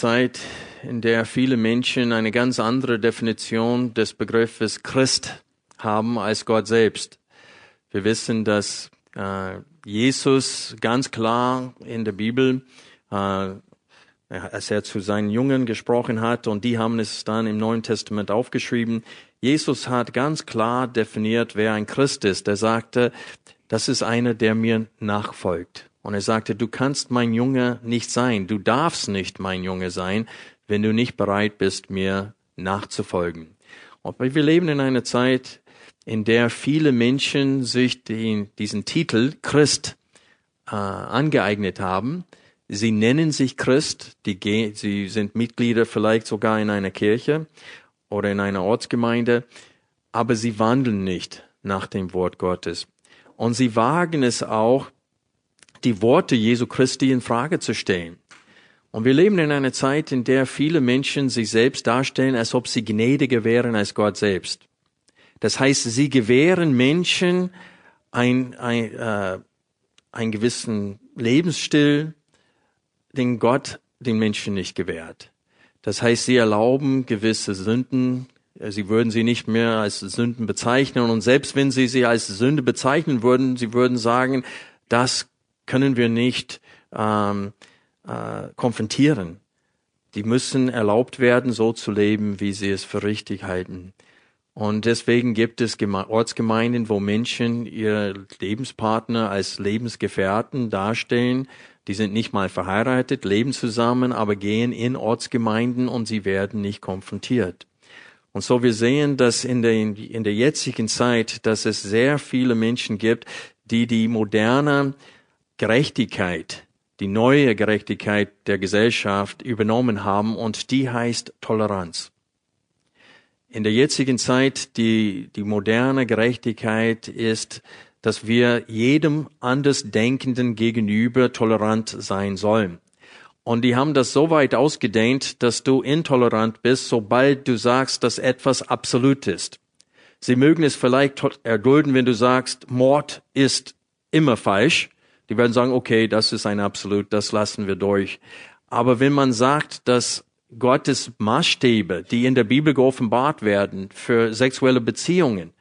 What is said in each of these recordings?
Zeit, in der viele Menschen eine ganz andere Definition des Begriffes Christ haben als Gott selbst. Wir wissen, dass äh, Jesus ganz klar in der Bibel, äh, als er zu seinen Jüngern gesprochen hat, und die haben es dann im Neuen Testament aufgeschrieben, Jesus hat ganz klar definiert, wer ein Christ ist. Er sagte, das ist einer, der mir nachfolgt. Und er sagte, du kannst mein Junge nicht sein, du darfst nicht mein Junge sein, wenn du nicht bereit bist, mir nachzufolgen. Und wir leben in einer Zeit, in der viele Menschen sich den, diesen Titel Christ äh, angeeignet haben. Sie nennen sich Christ, die, sie sind Mitglieder vielleicht sogar in einer Kirche oder in einer Ortsgemeinde, aber sie wandeln nicht nach dem Wort Gottes. Und sie wagen es auch, die Worte Jesu Christi in Frage zu stellen. Und wir leben in einer Zeit, in der viele Menschen sich selbst darstellen, als ob sie gnädiger wären als Gott selbst. Das heißt, sie gewähren Menschen ein, ein, äh, einen gewissen Lebensstil, den Gott den Menschen nicht gewährt. Das heißt, sie erlauben gewisse Sünden, sie würden sie nicht mehr als Sünden bezeichnen und selbst wenn sie sie als Sünde bezeichnen würden, sie würden sagen, das können wir nicht ähm, äh, konfrontieren. Die müssen erlaubt werden, so zu leben, wie sie es für richtig halten. Und deswegen gibt es Ortsgemeinden, wo Menschen ihre Lebenspartner als Lebensgefährten darstellen. Die sind nicht mal verheiratet, leben zusammen, aber gehen in Ortsgemeinden und sie werden nicht konfrontiert. Und so wir sehen, dass in der, in der jetzigen Zeit, dass es sehr viele Menschen gibt, die die moderne Gerechtigkeit, die neue Gerechtigkeit der Gesellschaft übernommen haben und die heißt Toleranz. In der jetzigen Zeit, die, die moderne Gerechtigkeit ist, dass wir jedem Andersdenkenden gegenüber tolerant sein sollen. Und die haben das so weit ausgedehnt, dass du intolerant bist, sobald du sagst, dass etwas absolut ist. Sie mögen es vielleicht erdulden, wenn du sagst, Mord ist immer falsch, die werden sagen, okay, das ist ein Absolut, das lassen wir durch. Aber wenn man sagt, dass Gottes Maßstäbe, die in der Bibel geoffenbart werden für sexuelle Beziehungen,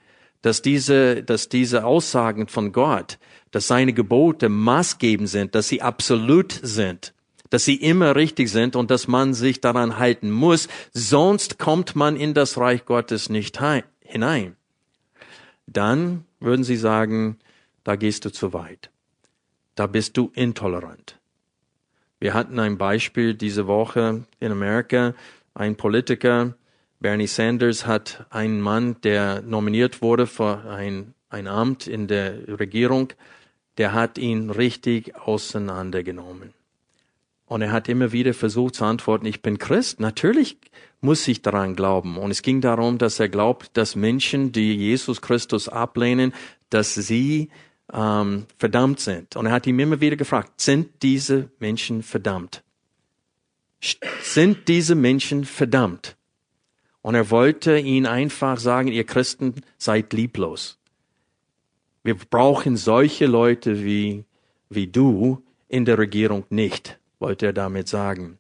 dass diese, dass diese Aussagen von Gott, dass seine Gebote maßgebend sind, dass sie absolut sind, dass sie immer richtig sind und dass man sich daran halten muss, sonst kommt man in das Reich Gottes nicht hinein. Dann würden sie sagen, da gehst du zu weit da bist du intolerant. Wir hatten ein Beispiel diese Woche in Amerika. Ein Politiker, Bernie Sanders, hat einen Mann, der nominiert wurde für ein, ein Amt in der Regierung, der hat ihn richtig auseinandergenommen. Und er hat immer wieder versucht zu antworten, ich bin Christ. Natürlich muss ich daran glauben. Und es ging darum, dass er glaubt, dass Menschen, die Jesus Christus ablehnen, dass sie ähm, verdammt sind. Und er hat ihm immer wieder gefragt, sind diese Menschen verdammt? Sind diese Menschen verdammt? Und er wollte ihn einfach sagen, ihr Christen seid lieblos. Wir brauchen solche Leute wie, wie du in der Regierung nicht, wollte er damit sagen.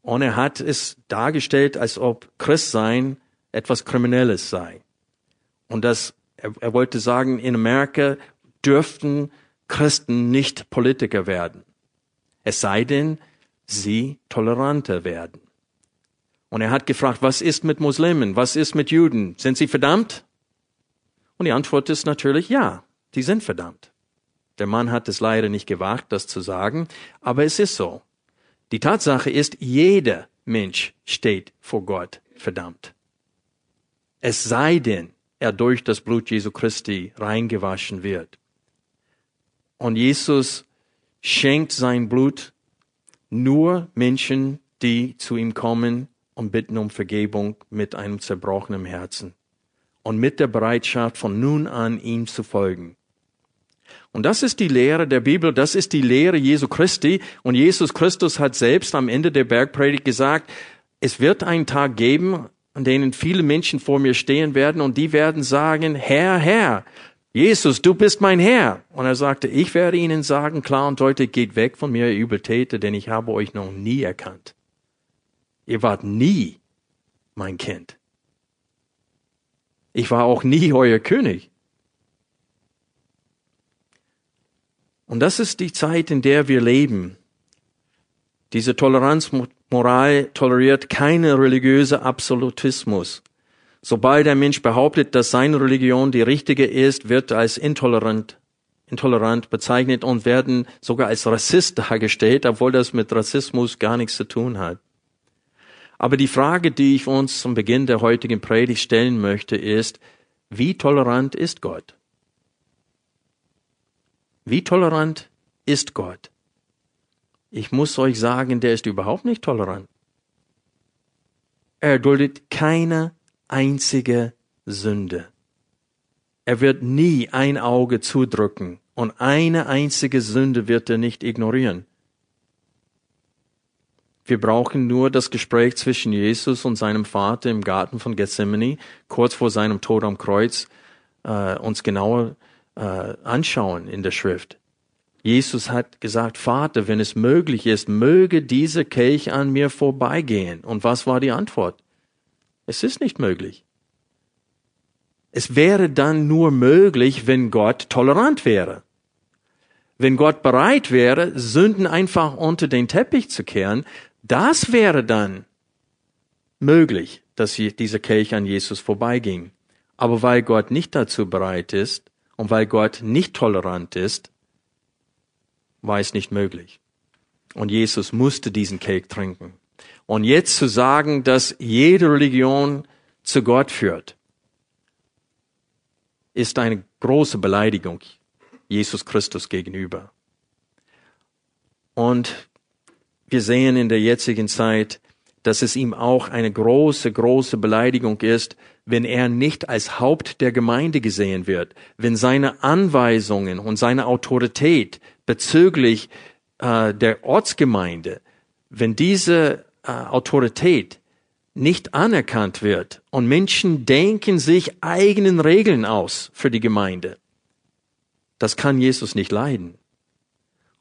Und er hat es dargestellt, als ob Christsein etwas Kriminelles sei. Und das, er, er wollte sagen, in Amerika dürften Christen nicht Politiker werden. Es sei denn, sie toleranter werden. Und er hat gefragt, was ist mit Muslimen? Was ist mit Juden? Sind sie verdammt? Und die Antwort ist natürlich ja, die sind verdammt. Der Mann hat es leider nicht gewagt, das zu sagen, aber es ist so. Die Tatsache ist, jeder Mensch steht vor Gott verdammt. Es sei denn, er durch das Blut Jesu Christi reingewaschen wird. Und Jesus schenkt sein Blut nur Menschen, die zu ihm kommen und bitten um Vergebung mit einem zerbrochenen Herzen und mit der Bereitschaft, von nun an ihm zu folgen. Und das ist die Lehre der Bibel, das ist die Lehre Jesu Christi. Und Jesus Christus hat selbst am Ende der Bergpredigt gesagt, es wird einen Tag geben, an denen viele Menschen vor mir stehen werden und die werden sagen, Herr, Herr, Jesus, du bist mein Herr. Und er sagte, ich werde ihnen sagen, klar und deutlich, geht weg von mir, ihr Übeltäter, denn ich habe euch noch nie erkannt. Ihr wart nie mein Kind. Ich war auch nie euer König. Und das ist die Zeit, in der wir leben. Diese Toleranzmoral toleriert keine religiöse Absolutismus. Sobald der Mensch behauptet, dass seine Religion die richtige ist, wird als intolerant, intolerant bezeichnet und werden sogar als Rassist dargestellt, obwohl das mit Rassismus gar nichts zu tun hat. Aber die Frage, die ich uns zum Beginn der heutigen Predigt stellen möchte, ist, wie tolerant ist Gott? Wie tolerant ist Gott? Ich muss euch sagen, der ist überhaupt nicht tolerant. Er duldet keine einzige Sünde. Er wird nie ein Auge zudrücken und eine einzige Sünde wird er nicht ignorieren. Wir brauchen nur das Gespräch zwischen Jesus und seinem Vater im Garten von Gethsemane, kurz vor seinem Tod am Kreuz, äh, uns genauer äh, anschauen in der Schrift. Jesus hat gesagt, Vater, wenn es möglich ist, möge dieser Kelch an mir vorbeigehen. Und was war die Antwort? Es ist nicht möglich. Es wäre dann nur möglich, wenn Gott tolerant wäre. Wenn Gott bereit wäre, Sünden einfach unter den Teppich zu kehren, das wäre dann möglich, dass dieser Kelch an Jesus vorbeiging. Aber weil Gott nicht dazu bereit ist und weil Gott nicht tolerant ist, war es nicht möglich. Und Jesus musste diesen Kelch trinken. Und jetzt zu sagen, dass jede Religion zu Gott führt, ist eine große Beleidigung Jesus Christus gegenüber. Und wir sehen in der jetzigen Zeit, dass es ihm auch eine große, große Beleidigung ist, wenn er nicht als Haupt der Gemeinde gesehen wird, wenn seine Anweisungen und seine Autorität bezüglich äh, der Ortsgemeinde, wenn diese äh, Autorität nicht anerkannt wird und Menschen denken sich eigenen Regeln aus für die Gemeinde. Das kann Jesus nicht leiden.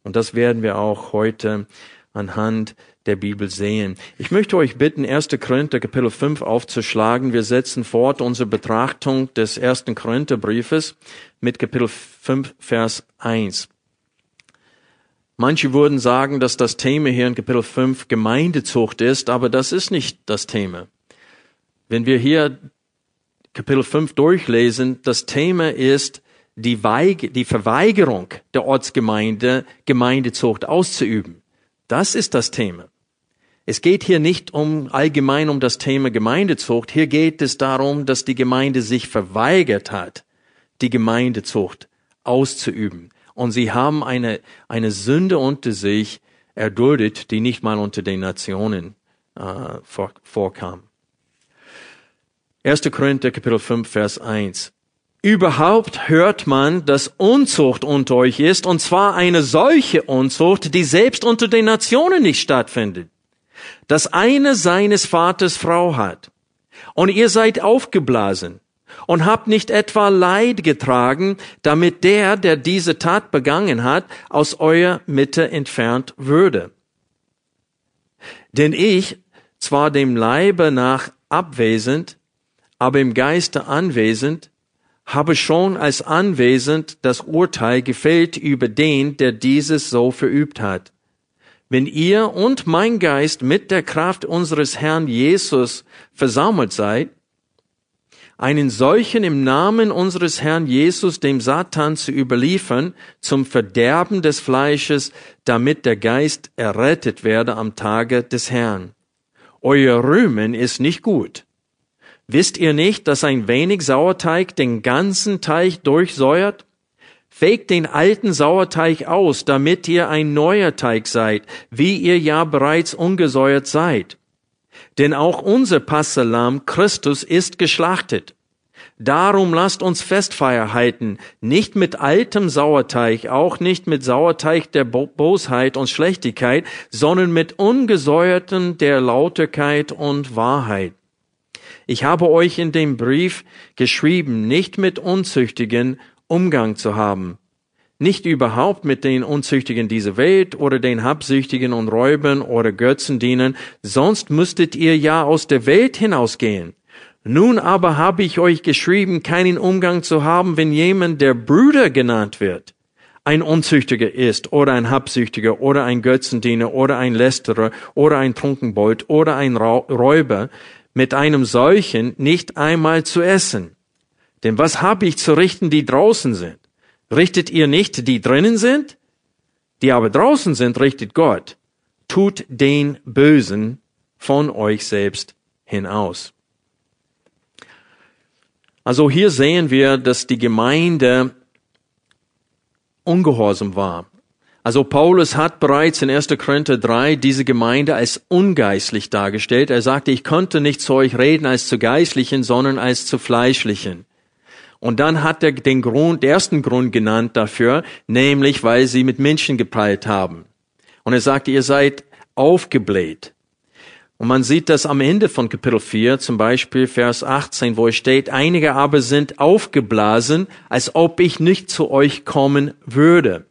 Und das werden wir auch heute anhand der Bibel sehen. Ich möchte euch bitten, 1. Korinther Kapitel 5 aufzuschlagen. Wir setzen fort unsere Betrachtung des 1. Korintherbriefes mit Kapitel 5, Vers 1. Manche würden sagen, dass das Thema hier in Kapitel 5 Gemeindezucht ist, aber das ist nicht das Thema. Wenn wir hier Kapitel 5 durchlesen, das Thema ist die, Weige, die Verweigerung der Ortsgemeinde, Gemeindezucht auszuüben. Das ist das Thema. Es geht hier nicht um allgemein um das Thema Gemeindezucht. Hier geht es darum, dass die Gemeinde sich verweigert hat, die Gemeindezucht auszuüben. Und sie haben eine, eine Sünde unter sich erduldet, die nicht mal unter den Nationen äh, vor, vorkam. 1. Korinther Kapitel 5, Vers 1. Überhaupt hört man, dass Unzucht unter euch ist, und zwar eine solche Unzucht, die selbst unter den Nationen nicht stattfindet. Dass eine seines Vaters Frau hat. Und ihr seid aufgeblasen und habt nicht etwa Leid getragen, damit der, der diese Tat begangen hat, aus eurer Mitte entfernt würde. Denn ich, zwar dem Leibe nach abwesend, aber im Geiste anwesend, habe schon als anwesend das Urteil gefällt über den, der dieses so verübt hat. wenn ihr und mein Geist mit der Kraft unseres Herrn Jesus versammelt seid, einen solchen im Namen unseres Herrn Jesus dem Satan zu überliefern zum Verderben des Fleisches, damit der Geist errettet werde am Tage des Herrn. Euer Rühmen ist nicht gut. Wisst ihr nicht, dass ein wenig Sauerteig den ganzen Teig durchsäuert? Fegt den alten Sauerteig aus, damit ihr ein neuer Teig seid, wie ihr ja bereits ungesäuert seid. Denn auch unser Passalam Christus ist geschlachtet. Darum lasst uns Festfeier halten, nicht mit altem Sauerteig, auch nicht mit Sauerteig der Bosheit und Schlechtigkeit, sondern mit ungesäuerten der Lauterkeit und Wahrheit. Ich habe euch in dem Brief geschrieben, nicht mit Unzüchtigen Umgang zu haben, nicht überhaupt mit den Unzüchtigen dieser Welt oder den Habsüchtigen und Räubern oder Götzendienern, sonst müsstet ihr ja aus der Welt hinausgehen. Nun aber habe ich euch geschrieben, keinen Umgang zu haben, wenn jemand der Brüder genannt wird, ein Unzüchtiger ist oder ein Habsüchtiger oder ein Götzendiener oder ein Lästerer oder ein Trunkenbold oder ein Räuber, mit einem solchen nicht einmal zu essen. Denn was habe ich zu richten, die draußen sind? Richtet ihr nicht, die drinnen sind? Die aber draußen sind, richtet Gott. Tut den Bösen von euch selbst hinaus. Also hier sehen wir, dass die Gemeinde ungehorsam war. Also Paulus hat bereits in 1. Korinther 3 diese Gemeinde als ungeistlich dargestellt. Er sagte, ich konnte nicht zu euch reden als zu Geistlichen, sondern als zu Fleischlichen. Und dann hat er den Grund, den ersten Grund genannt dafür, nämlich weil sie mit Menschen geprallt haben. Und er sagte, ihr seid aufgebläht. Und man sieht das am Ende von Kapitel 4, zum Beispiel Vers 18, wo es steht, einige aber sind aufgeblasen, als ob ich nicht zu euch kommen würde.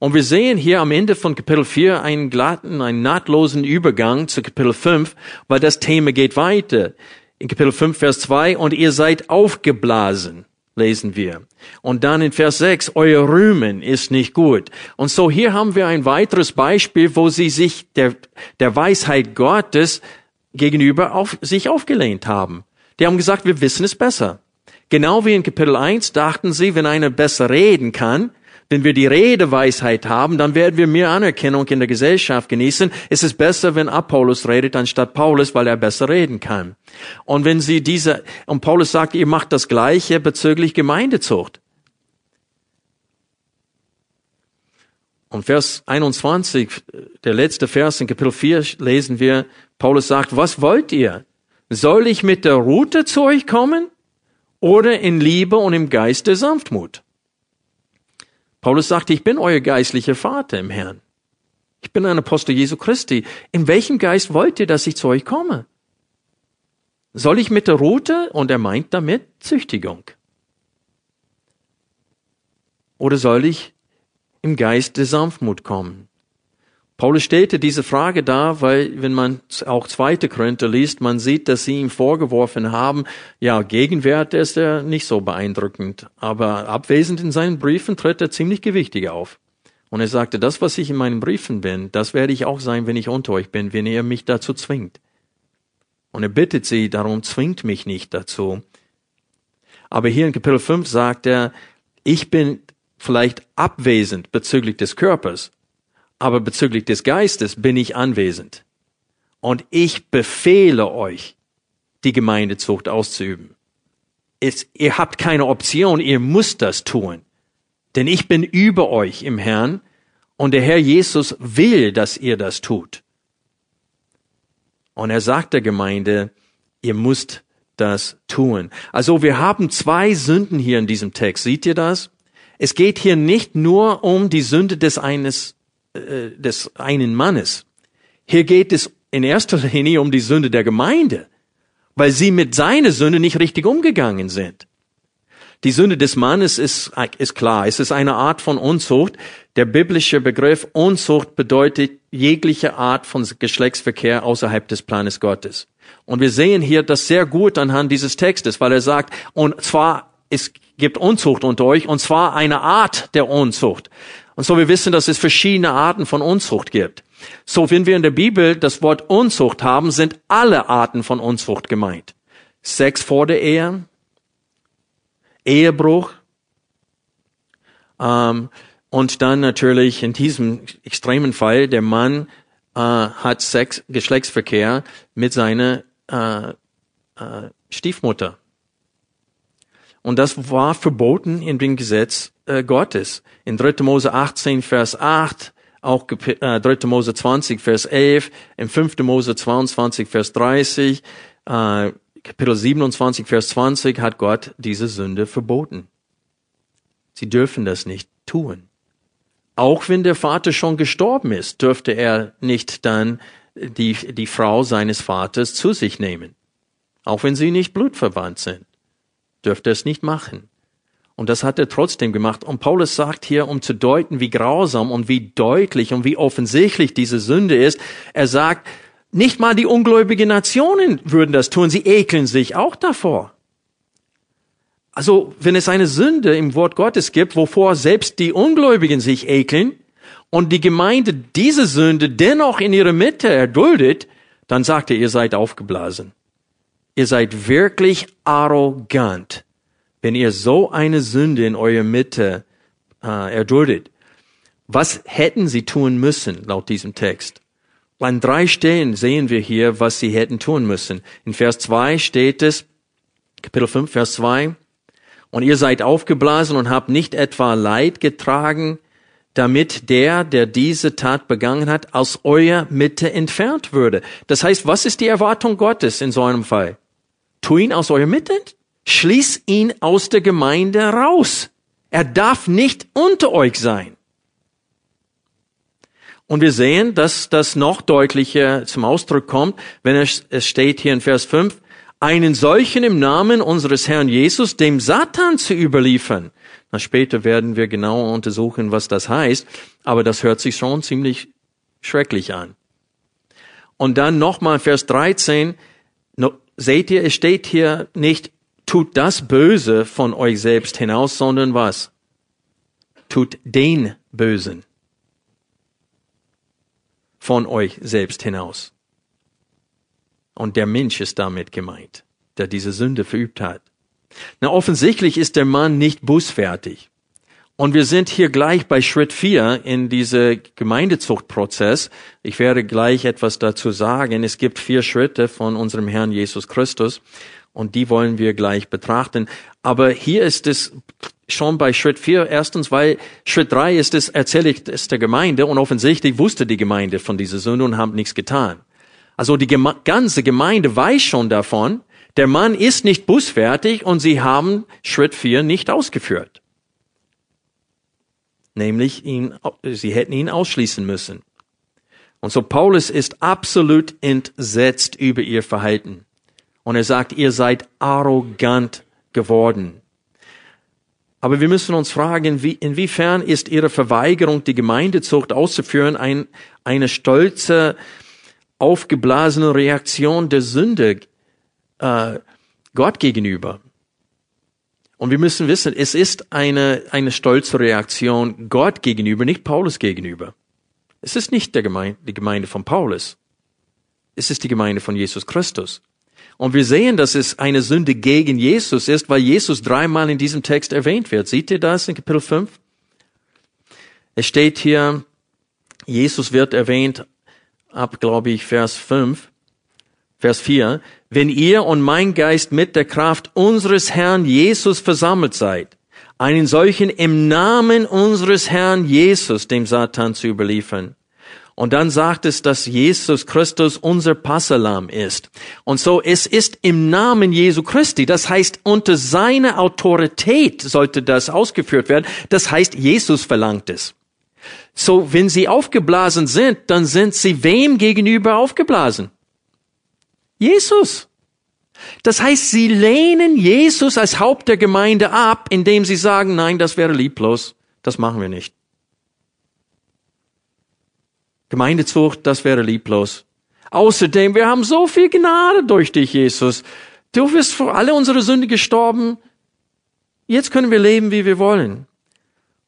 Und wir sehen hier am Ende von Kapitel 4 einen glatten, einen nahtlosen Übergang zu Kapitel 5, weil das Thema geht weiter. In Kapitel 5, Vers 2, und ihr seid aufgeblasen lesen wir. Und dann in Vers 6, euer Rühmen ist nicht gut. Und so hier haben wir ein weiteres Beispiel, wo sie sich der, der Weisheit Gottes gegenüber auf, sich aufgelehnt haben. Die haben gesagt, wir wissen es besser. Genau wie in Kapitel 1 dachten sie, wenn einer besser reden kann, wenn wir die Redeweisheit haben, dann werden wir mehr Anerkennung in der Gesellschaft genießen. Es ist besser, wenn Apollos redet anstatt Paulus, weil er besser reden kann. Und wenn sie diese, und Paulus sagt, ihr macht das Gleiche bezüglich Gemeindezucht. Und Vers 21, der letzte Vers in Kapitel 4 lesen wir, Paulus sagt, was wollt ihr? Soll ich mit der Route zu euch kommen oder in Liebe und im Geist der Sanftmut? Paulus sagte, ich bin euer geistlicher Vater im Herrn. Ich bin ein Apostel Jesu Christi. In welchem Geist wollt ihr, dass ich zu euch komme? Soll ich mit der Rute? Und er meint damit Züchtigung. Oder soll ich im Geist der Sanftmut kommen? Paulus stellte diese Frage dar, weil wenn man auch zweite Korinther liest, man sieht, dass sie ihm vorgeworfen haben, ja, Gegenwert ist er nicht so beeindruckend, aber abwesend in seinen Briefen tritt er ziemlich gewichtig auf. Und er sagte, das, was ich in meinen Briefen bin, das werde ich auch sein, wenn ich unter euch bin, wenn ihr mich dazu zwingt. Und er bittet sie darum, zwingt mich nicht dazu. Aber hier in Kapitel 5 sagt er, ich bin vielleicht abwesend bezüglich des Körpers, aber bezüglich des Geistes bin ich anwesend. Und ich befehle euch, die Gemeindezucht auszuüben. Es, ihr habt keine Option, ihr müsst das tun. Denn ich bin über euch im Herrn und der Herr Jesus will, dass ihr das tut. Und er sagt der Gemeinde, ihr müsst das tun. Also wir haben zwei Sünden hier in diesem Text. Seht ihr das? Es geht hier nicht nur um die Sünde des eines äh, des einen Mannes. Hier geht es in erster Linie um die Sünde der Gemeinde, weil sie mit seiner Sünde nicht richtig umgegangen sind. Die Sünde des Mannes ist, ist klar. Es ist eine Art von Unzucht. Der biblische Begriff Unzucht bedeutet jegliche Art von Geschlechtsverkehr außerhalb des Planes Gottes. Und wir sehen hier das sehr gut anhand dieses Textes, weil er sagt, und zwar, es gibt Unzucht unter euch, und zwar eine Art der Unzucht. Und so wir wissen, dass es verschiedene Arten von Unzucht gibt. So, wenn wir in der Bibel das Wort Unzucht haben, sind alle Arten von Unzucht gemeint. Sex vor der Ehe, Ehebruch, ähm, und dann natürlich in diesem extremen Fall, der Mann äh, hat Sex, Geschlechtsverkehr mit seiner äh, äh, Stiefmutter. Und das war verboten in dem Gesetz äh, Gottes. In 3. Mose 18, Vers 8, auch äh, 3. Mose 20, Vers 11, in 5. Mose 22, Vers 30, äh, Kapitel 27, Vers 20 hat Gott diese Sünde verboten. Sie dürfen das nicht tun. Auch wenn der Vater schon gestorben ist, dürfte er nicht dann die, die Frau seines Vaters zu sich nehmen. Auch wenn sie nicht blutverwandt sind, dürfte es nicht machen. Und das hat er trotzdem gemacht. Und Paulus sagt hier, um zu deuten, wie grausam und wie deutlich und wie offensichtlich diese Sünde ist, er sagt, nicht mal die ungläubigen Nationen würden das tun, sie ekeln sich auch davor. Also, wenn es eine Sünde im Wort Gottes gibt, wovor selbst die Ungläubigen sich ekeln und die Gemeinde diese Sünde dennoch in ihrer Mitte erduldet, dann sagt er, ihr seid aufgeblasen. Ihr seid wirklich arrogant, wenn ihr so eine Sünde in eurer Mitte äh, erduldet. Was hätten sie tun müssen, laut diesem Text? An drei Stellen sehen wir hier, was sie hätten tun müssen. In Vers 2 steht es, Kapitel 5, Vers 2, und ihr seid aufgeblasen und habt nicht etwa Leid getragen, damit der, der diese Tat begangen hat, aus eurer Mitte entfernt würde. Das heißt, was ist die Erwartung Gottes in so einem Fall? Tu ihn aus eurer Mitte, schließ ihn aus der Gemeinde raus. Er darf nicht unter euch sein. Und wir sehen, dass das noch deutlicher zum Ausdruck kommt, wenn es, es steht hier in Vers 5, einen solchen im Namen unseres Herrn Jesus dem Satan zu überliefern. Na, später werden wir genauer untersuchen, was das heißt, aber das hört sich schon ziemlich schrecklich an. Und dann nochmal Vers 13, seht ihr, es steht hier nicht, tut das Böse von euch selbst hinaus, sondern was? Tut den Bösen von euch selbst hinaus. Und der Mensch ist damit gemeint, der diese Sünde verübt hat. Na, offensichtlich ist der Mann nicht bußfertig. Und wir sind hier gleich bei Schritt vier in diese Gemeindezuchtprozess. Ich werde gleich etwas dazu sagen. Es gibt vier Schritte von unserem Herrn Jesus Christus und die wollen wir gleich betrachten. Aber hier ist es schon bei Schritt vier erstens, weil Schritt drei ist es, erzähle ich es der Gemeinde und offensichtlich wusste die Gemeinde von dieser Sünde und haben nichts getan. Also die Geme ganze Gemeinde weiß schon davon, der Mann ist nicht busfertig und sie haben Schritt vier nicht ausgeführt. Nämlich ihn, sie hätten ihn ausschließen müssen. Und so Paulus ist absolut entsetzt über ihr Verhalten. Und er sagt, ihr seid arrogant geworden. Aber wir müssen uns fragen, wie, inwiefern ist ihre Verweigerung, die Gemeindezucht auszuführen, ein, eine stolze, aufgeblasene Reaktion der Sünde äh, Gott gegenüber. Und wir müssen wissen, es ist eine, eine stolze Reaktion Gott gegenüber, nicht Paulus gegenüber. Es ist nicht der Gemeinde, die Gemeinde von Paulus. Es ist die Gemeinde von Jesus Christus. Und wir sehen, dass es eine Sünde gegen Jesus ist, weil Jesus dreimal in diesem Text erwähnt wird. Seht ihr das in Kapitel 5? Es steht hier, Jesus wird erwähnt ab, glaube ich, Vers 5, Vers 4, wenn ihr und mein Geist mit der Kraft unseres Herrn Jesus versammelt seid, einen solchen im Namen unseres Herrn Jesus dem Satan zu überliefern. Und dann sagt es, dass Jesus Christus unser Passalam ist. Und so, es ist im Namen Jesu Christi. Das heißt, unter seiner Autorität sollte das ausgeführt werden. Das heißt, Jesus verlangt es. So, wenn sie aufgeblasen sind, dann sind sie wem gegenüber aufgeblasen? Jesus. Das heißt, sie lehnen Jesus als Haupt der Gemeinde ab, indem sie sagen, nein, das wäre lieblos, das machen wir nicht. Gemeindezucht, das wäre lieblos. Außerdem, wir haben so viel Gnade durch dich, Jesus. Du bist für alle unsere Sünde gestorben. Jetzt können wir leben, wie wir wollen.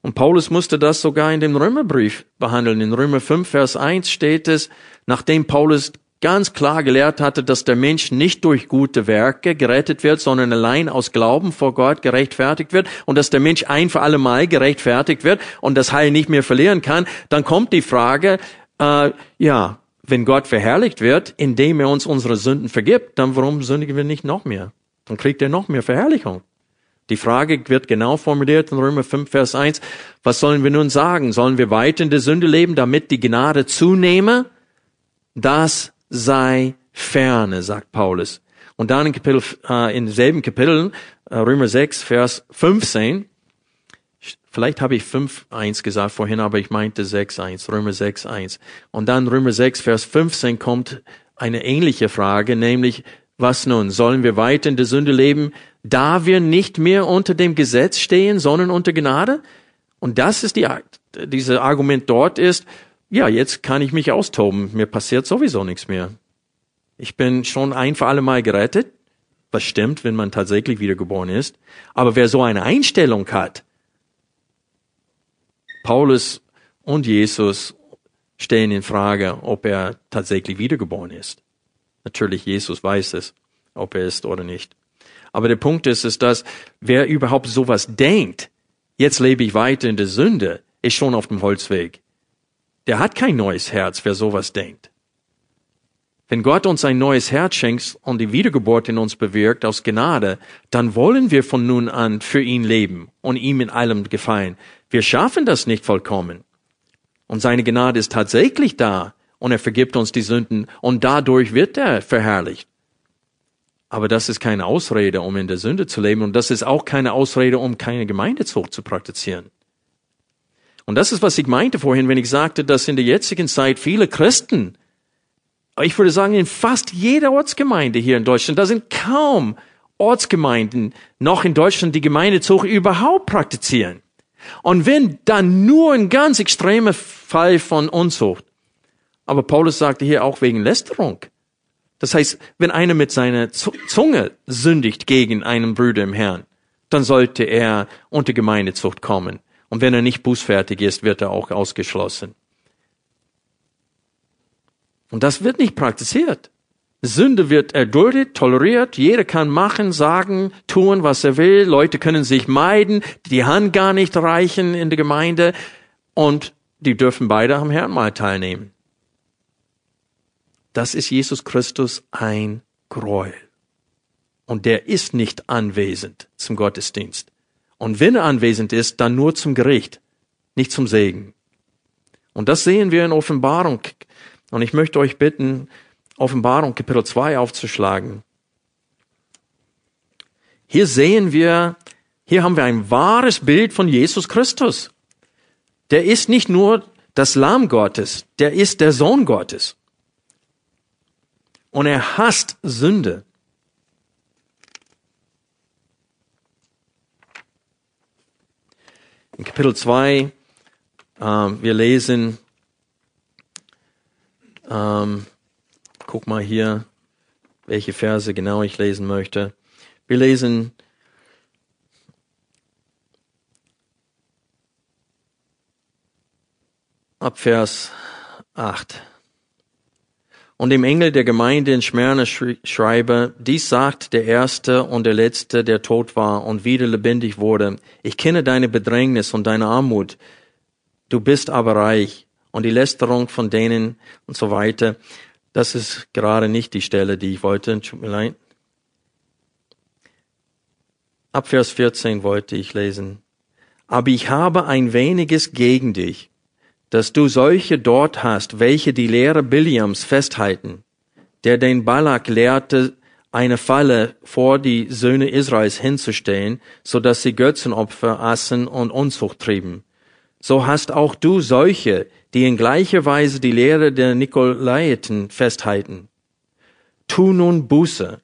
Und Paulus musste das sogar in dem Römerbrief behandeln. In Römer 5, Vers 1 steht es, nachdem Paulus ganz klar gelehrt hatte, dass der Mensch nicht durch gute Werke gerettet wird, sondern allein aus Glauben vor Gott gerechtfertigt wird und dass der Mensch ein für alle Mal gerechtfertigt wird und das Heil nicht mehr verlieren kann, dann kommt die Frage, äh, ja, wenn Gott verherrlicht wird, indem er uns unsere Sünden vergibt, dann warum sündigen wir nicht noch mehr? Dann kriegt er noch mehr Verherrlichung. Die Frage wird genau formuliert in Römer 5, Vers 1. Was sollen wir nun sagen? Sollen wir weiter in der Sünde leben, damit die Gnade zunehme? Das sei ferne, sagt Paulus. Und dann in Kapitel, äh, in selben Kapiteln, äh, Römer 6, Vers 15, vielleicht habe ich 5, 1 gesagt vorhin, aber ich meinte 6, 1, Römer 6, 1. Und dann Römer 6, Vers 15 kommt eine ähnliche Frage, nämlich, was nun? Sollen wir weiter in der Sünde leben, da wir nicht mehr unter dem Gesetz stehen, sondern unter Gnade? Und das ist die, diese Argument dort ist, ja, jetzt kann ich mich austoben. Mir passiert sowieso nichts mehr. Ich bin schon ein für alle Mal gerettet. Was stimmt, wenn man tatsächlich wiedergeboren ist. Aber wer so eine Einstellung hat, Paulus und Jesus stellen in Frage, ob er tatsächlich wiedergeboren ist. Natürlich, Jesus weiß es, ob er ist oder nicht. Aber der Punkt ist, ist, dass wer überhaupt sowas denkt, jetzt lebe ich weiter in der Sünde, ist schon auf dem Holzweg. Der hat kein neues Herz, wer sowas denkt. Wenn Gott uns ein neues Herz schenkt und die Wiedergeburt in uns bewirkt aus Gnade, dann wollen wir von nun an für ihn leben und ihm in allem gefallen. Wir schaffen das nicht vollkommen. Und seine Gnade ist tatsächlich da und er vergibt uns die Sünden und dadurch wird er verherrlicht. Aber das ist keine Ausrede, um in der Sünde zu leben und das ist auch keine Ausrede, um keine Gemeindezucht zu praktizieren. Und das ist, was ich meinte vorhin, wenn ich sagte, dass in der jetzigen Zeit viele Christen, ich würde sagen, in fast jeder Ortsgemeinde hier in Deutschland, da sind kaum Ortsgemeinden noch in Deutschland, die Gemeindezucht überhaupt praktizieren. Und wenn dann nur ein ganz extremer Fall von Unzucht. Aber Paulus sagte hier auch wegen Lästerung. Das heißt, wenn einer mit seiner Zunge sündigt gegen einen Bruder im Herrn, dann sollte er unter Gemeindezucht kommen. Und wenn er nicht bußfertig ist, wird er auch ausgeschlossen. Und das wird nicht praktiziert. Sünde wird erduldet, toleriert. Jeder kann machen, sagen, tun, was er will. Leute können sich meiden, die Hand gar nicht reichen in der Gemeinde. Und die dürfen beide am Herrnmal teilnehmen. Das ist Jesus Christus ein Gräuel. Und der ist nicht anwesend zum Gottesdienst. Und wenn er anwesend ist, dann nur zum Gericht, nicht zum Segen. Und das sehen wir in Offenbarung. Und ich möchte euch bitten, Offenbarung Kapitel 2 aufzuschlagen. Hier sehen wir, hier haben wir ein wahres Bild von Jesus Christus. Der ist nicht nur das Lamm Gottes, der ist der Sohn Gottes. Und er hasst Sünde. In Kapitel 2, ähm, wir lesen, ähm, guck mal hier, welche Verse genau ich lesen möchte. Wir lesen ab Vers 8. Und dem Engel der Gemeinde in Smyrna schreibe, dies sagt der Erste und der Letzte, der tot war und wieder lebendig wurde. Ich kenne deine Bedrängnis und deine Armut. Du bist aber reich und die Lästerung von denen und so weiter. Das ist gerade nicht die Stelle, die ich wollte. Tut mir leid. Ab Vers 14 wollte ich lesen. Aber ich habe ein weniges gegen dich dass du solche dort hast, welche die Lehre Biliams festhalten, der den Balak lehrte, eine Falle vor die Söhne Israels hinzustellen, so dass sie Götzenopfer aßen und Unzucht trieben. So hast auch du solche, die in gleicher Weise die Lehre der Nikolaiten festhalten. Tu nun Buße.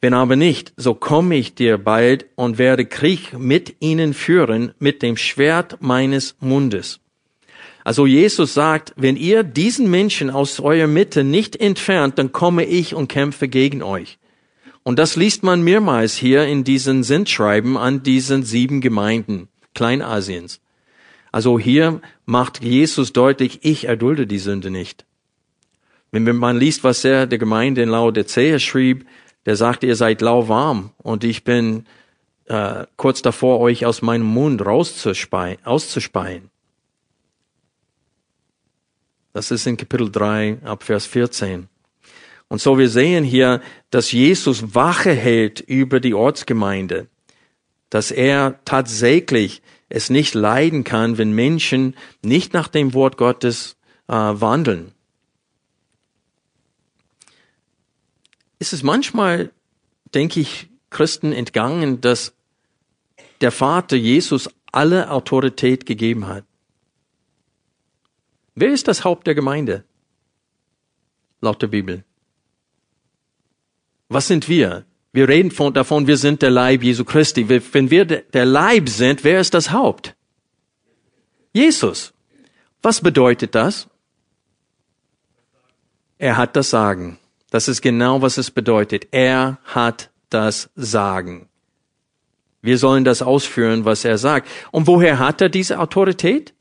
Wenn aber nicht, so komme ich dir bald und werde Krieg mit ihnen führen mit dem Schwert meines Mundes. Also Jesus sagt, wenn ihr diesen Menschen aus eurer Mitte nicht entfernt, dann komme ich und kämpfe gegen euch. Und das liest man mehrmals hier in diesen Sendschreiben an diesen sieben Gemeinden Kleinasiens. Also hier macht Jesus deutlich, ich erdulde die Sünde nicht. Wenn man liest, was er der Gemeinde in Laodicea schrieb, der sagte, ihr seid lauwarm und ich bin äh, kurz davor, euch aus meinem Mund rauszuspeien, auszuspeien. Das ist in Kapitel 3 ab Vers 14. Und so wir sehen hier, dass Jesus Wache hält über die Ortsgemeinde, dass er tatsächlich es nicht leiden kann, wenn Menschen nicht nach dem Wort Gottes äh, wandeln. Ist es manchmal, denke ich, Christen entgangen, dass der Vater Jesus alle Autorität gegeben hat. Wer ist das Haupt der Gemeinde? Laut der Bibel. Was sind wir? Wir reden von, davon, wir sind der Leib Jesu Christi. Wenn wir der Leib sind, wer ist das Haupt? Jesus. Was bedeutet das? Er hat das Sagen. Das ist genau, was es bedeutet. Er hat das Sagen. Wir sollen das ausführen, was er sagt. Und woher hat er diese Autorität?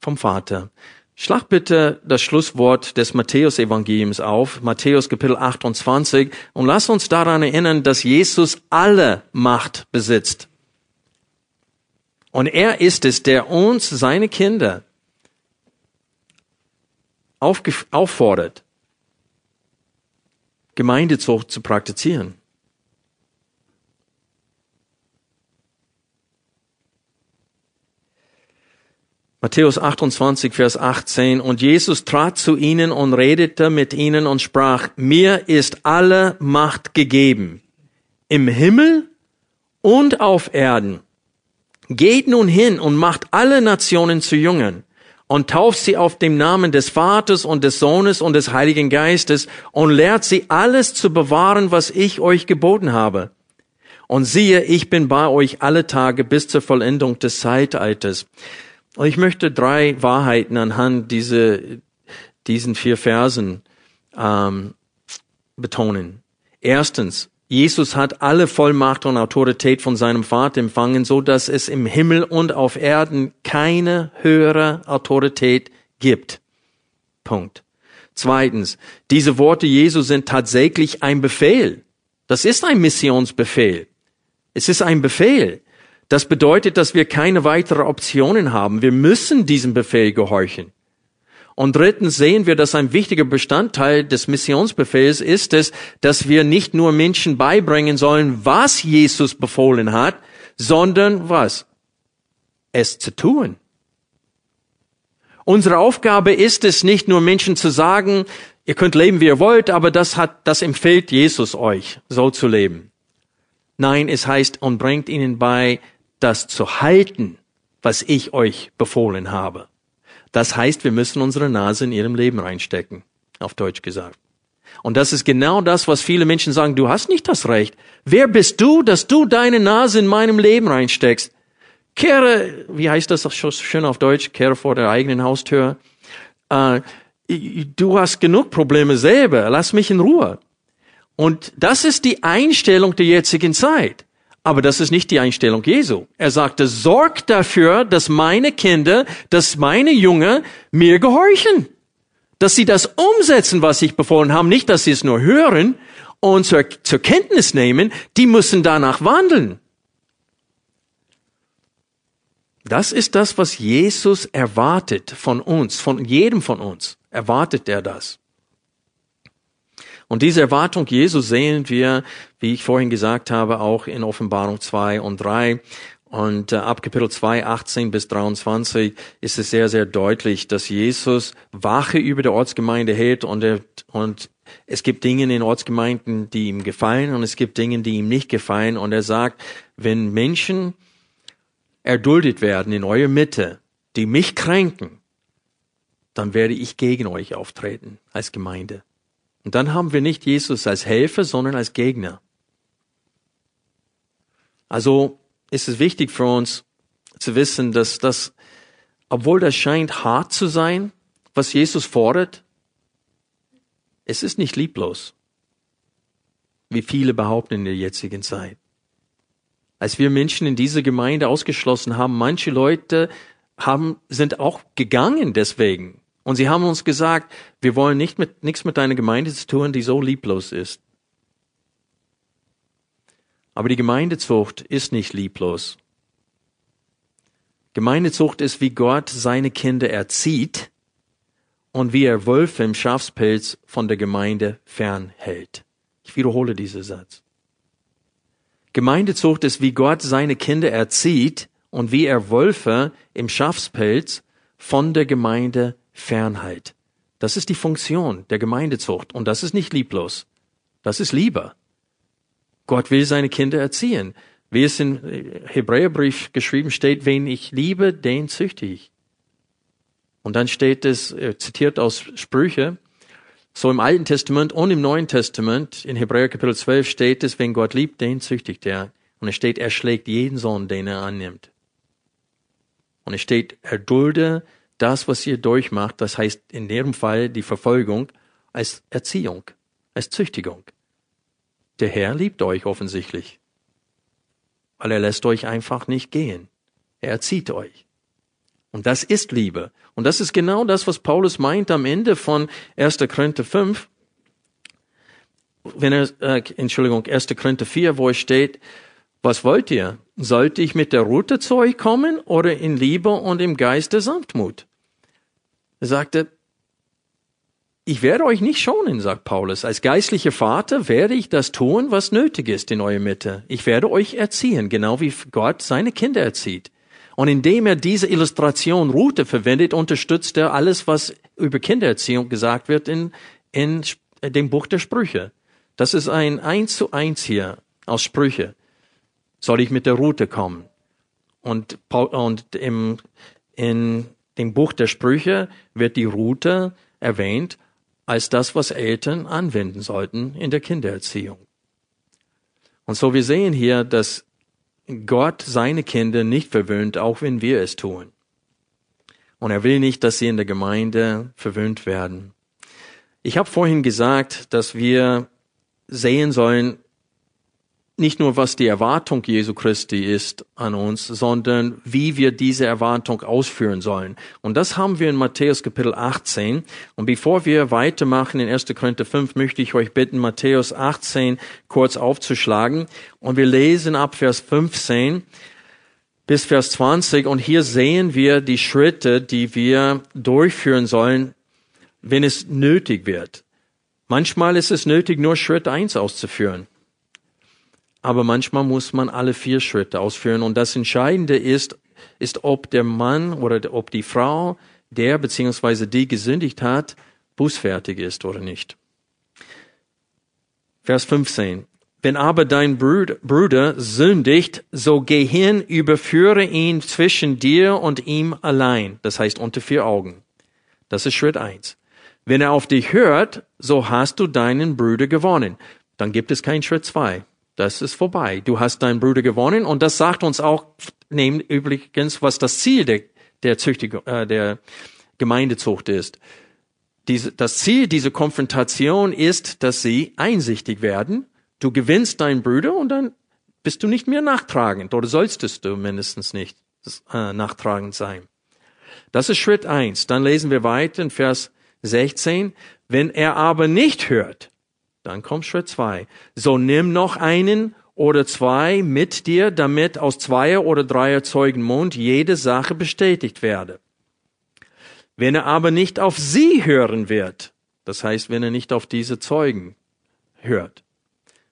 Vom Vater. Schlag bitte das Schlusswort des Matthäus-Evangeliums auf, Matthäus Kapitel 28, und lass uns daran erinnern, dass Jesus alle Macht besitzt. Und er ist es, der uns, seine Kinder, auffordert, Gemeindezucht zu praktizieren. Matthäus 28, Vers 18. Und Jesus trat zu ihnen und redete mit ihnen und sprach, mir ist alle Macht gegeben, im Himmel und auf Erden. Geht nun hin und macht alle Nationen zu Jüngern und tauft sie auf dem Namen des Vaters und des Sohnes und des Heiligen Geistes und lehrt sie alles zu bewahren, was ich euch geboten habe. Und siehe, ich bin bei euch alle Tage bis zur Vollendung des Zeitalters. Und ich möchte drei Wahrheiten anhand diese, diesen vier Versen ähm, betonen. Erstens, Jesus hat alle Vollmacht und Autorität von seinem Vater empfangen, so dass es im Himmel und auf Erden keine höhere Autorität gibt. Punkt. Zweitens, diese Worte Jesu sind tatsächlich ein Befehl. Das ist ein Missionsbefehl. Es ist ein Befehl. Das bedeutet, dass wir keine weitere Optionen haben. Wir müssen diesem Befehl gehorchen. Und drittens sehen wir, dass ein wichtiger Bestandteil des Missionsbefehls ist es, dass wir nicht nur Menschen beibringen sollen, was Jesus befohlen hat, sondern was? Es zu tun. Unsere Aufgabe ist es nicht nur Menschen zu sagen, ihr könnt leben, wie ihr wollt, aber das hat, das empfiehlt Jesus euch, so zu leben. Nein, es heißt und bringt ihnen bei, das zu halten, was ich euch befohlen habe. Das heißt, wir müssen unsere Nase in ihrem Leben reinstecken, auf Deutsch gesagt. Und das ist genau das, was viele Menschen sagen, du hast nicht das Recht. Wer bist du, dass du deine Nase in meinem Leben reinsteckst? Kehre, wie heißt das schön auf Deutsch, kehre vor der eigenen Haustür. Äh, du hast genug Probleme selber, lass mich in Ruhe. Und das ist die Einstellung der jetzigen Zeit. Aber das ist nicht die Einstellung Jesu. Er sagte, sorgt dafür, dass meine Kinder, dass meine Jünger mir gehorchen. Dass sie das umsetzen, was ich befohlen habe. Nicht, dass sie es nur hören und zur, zur Kenntnis nehmen. Die müssen danach wandeln. Das ist das, was Jesus erwartet von uns, von jedem von uns. Erwartet er das. Und diese Erwartung Jesu sehen wir, wie ich vorhin gesagt habe, auch in Offenbarung 2 und 3. Und äh, ab Kapitel 2, 18 bis 23 ist es sehr, sehr deutlich, dass Jesus Wache über der Ortsgemeinde hält und, er, und es gibt Dinge in den Ortsgemeinden, die ihm gefallen und es gibt Dinge, die ihm nicht gefallen. Und er sagt, wenn Menschen erduldet werden in eurer Mitte, die mich kränken, dann werde ich gegen euch auftreten als Gemeinde. Und dann haben wir nicht Jesus als Helfer, sondern als Gegner. Also ist es wichtig für uns zu wissen, dass das, obwohl das scheint hart zu sein, was Jesus fordert, es ist nicht lieblos, wie viele behaupten in der jetzigen Zeit. Als wir Menschen in dieser Gemeinde ausgeschlossen haben, manche Leute haben, sind auch gegangen deswegen. Und sie haben uns gesagt, wir wollen nicht mit, nichts mit deiner Gemeinde zu tun, die so lieblos ist. Aber die Gemeindezucht ist nicht lieblos. Gemeindezucht ist, wie Gott seine Kinder erzieht und wie er Wölfe im Schafspelz von der Gemeinde fernhält. Ich wiederhole diesen Satz. Gemeindezucht ist, wie Gott seine Kinder erzieht und wie er Wölfe im Schafspelz von der Gemeinde fernhält. Das ist die Funktion der Gemeindezucht und das ist nicht lieblos. Das ist Liebe. Gott will seine Kinder erziehen. Wie es im Hebräerbrief geschrieben steht, wen ich liebe, den züchte ich. Und dann steht es, äh, zitiert aus Sprüche, so im Alten Testament und im Neuen Testament, in Hebräer Kapitel 12 steht es, wenn Gott liebt, den züchtigt er. Und es steht, er schlägt jeden Sohn, den er annimmt. Und es steht, er dulde das, was ihr durchmacht, das heißt in ihrem Fall die Verfolgung, als Erziehung, als Züchtigung. Der Herr liebt euch offensichtlich, weil er lässt euch einfach nicht gehen. Er erzieht euch. Und das ist Liebe. Und das ist genau das, was Paulus meint am Ende von 1. Korinther 5. Wenn er, äh, Entschuldigung, 1. Korinther 4, wo es steht, was wollt ihr? Sollte ich mit der Rute zu euch kommen oder in Liebe und im Geist der Sanftmut? Er sagte, ich werde euch nicht schonen, sagt Paulus. Als geistlicher Vater werde ich das tun, was nötig ist in eurer Mitte. Ich werde euch erziehen, genau wie Gott seine Kinder erzieht. Und indem er diese Illustration Route verwendet, unterstützt er alles, was über Kindererziehung gesagt wird in, in dem Buch der Sprüche. Das ist ein Eins zu Eins hier aus Sprüche. Soll ich mit der Route kommen? Und, und im, in dem Buch der Sprüche wird die Route erwähnt als das, was Eltern anwenden sollten in der Kindererziehung. Und so wir sehen hier, dass Gott seine Kinder nicht verwöhnt, auch wenn wir es tun. Und er will nicht, dass sie in der Gemeinde verwöhnt werden. Ich habe vorhin gesagt, dass wir sehen sollen, nicht nur, was die Erwartung Jesu Christi ist an uns, sondern wie wir diese Erwartung ausführen sollen. Und das haben wir in Matthäus Kapitel 18. Und bevor wir weitermachen in 1. Korinther 5, möchte ich euch bitten, Matthäus 18 kurz aufzuschlagen. Und wir lesen ab Vers 15 bis Vers 20. Und hier sehen wir die Schritte, die wir durchführen sollen, wenn es nötig wird. Manchmal ist es nötig, nur Schritt 1 auszuführen aber manchmal muss man alle vier Schritte ausführen. Und das Entscheidende ist, ist, ob der Mann oder ob die Frau, der beziehungsweise die gesündigt hat, bußfertig ist oder nicht. Vers 15. Wenn aber dein Bruder sündigt, so geh hin, überführe ihn zwischen dir und ihm allein. Das heißt unter vier Augen. Das ist Schritt eins. Wenn er auf dich hört, so hast du deinen Bruder gewonnen. Dann gibt es keinen Schritt zwei. Das ist vorbei. Du hast deinen Bruder gewonnen und das sagt uns auch, nehmen übrigens, was das Ziel der, der, Züchtigung, äh, der Gemeindezucht ist. Diese, das Ziel dieser Konfrontation ist, dass sie einsichtig werden. Du gewinnst deinen Bruder und dann bist du nicht mehr nachtragend oder solltest du mindestens nicht äh, nachtragend sein. Das ist Schritt eins. Dann lesen wir weiter in Vers 16. Wenn er aber nicht hört, dann kommt Schritt zwei. So nimm noch einen oder zwei mit dir, damit aus zweier oder dreier Zeugen Mund jede Sache bestätigt werde. Wenn er aber nicht auf sie hören wird, das heißt, wenn er nicht auf diese Zeugen hört.